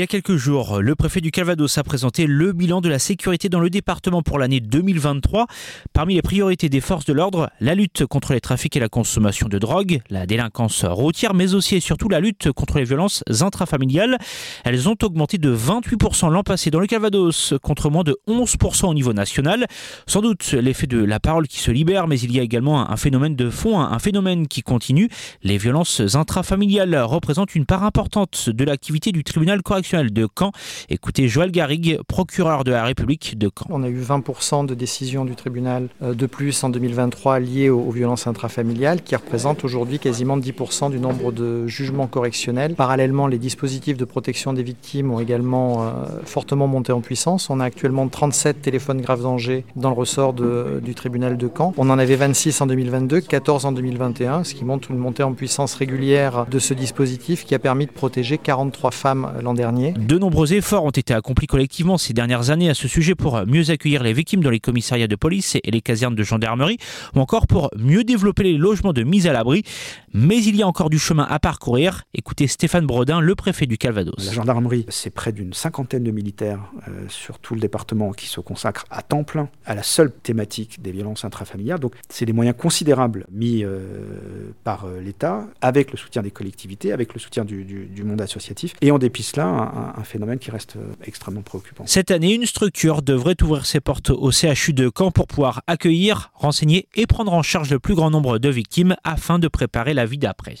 y a quelques jours, le préfet du Calvados a présenté le bilan de la sécurité dans le département pour l'année 2023. Parmi les priorités des forces de l'ordre, la lutte contre les trafics et la consommation de drogue, la délinquance routière, mais aussi et surtout la lutte contre les violences intrafamiliales. Elles ont augmenté de 28% l'an passé dans le Calvados, contre moins de 11% au niveau national. Sans doute l'effet de la parole qui se libère, mais il y a également un phénomène de fond, un phénomène qui continue. Les violences intrafamiliales représentent une part importante de l'activité du tribunal correctionnel de Caen. Écoutez Joël Garrigue, procureur de la République de Caen. On a eu 20% de décisions du tribunal euh, de plus en 2023 liées aux violences intrafamiliales, qui représentent aujourd'hui quasiment 10% du nombre de jugements correctionnels. Parallèlement, les dispositifs de protection des victimes ont également euh, fortement monté en puissance. On a actuellement 37 téléphones graves dangers dans le ressort du tribunal de Caen. On en avait 26 en 2022, 14 en 2021, ce qui montre une montée en puissance régulière de ce dispositif qui a permis de protéger 43 femmes l'an dernier de nombreux efforts ont été accomplis collectivement ces dernières années à ce sujet pour mieux accueillir les victimes dans les commissariats de police et les casernes de gendarmerie, ou encore pour mieux développer les logements de mise à l'abri. Mais il y a encore du chemin à parcourir. Écoutez Stéphane Brodin, le préfet du Calvados. La gendarmerie, c'est près d'une cinquantaine de militaires euh, sur tout le département qui se consacrent à temps plein à la seule thématique des violences intrafamiliales. Donc c'est des moyens considérables mis euh, par euh, l'État, avec le soutien des collectivités, avec le soutien du, du monde associatif. Et on dépice là un, phénomène qui reste euh, extrêmement préoccupant. Cette année, une structure devrait ouvrir ses portes au CHU de Caen pour pouvoir accueillir, renseigner et prendre en charge le plus grand nombre de victimes afin de préparer la vie d'après.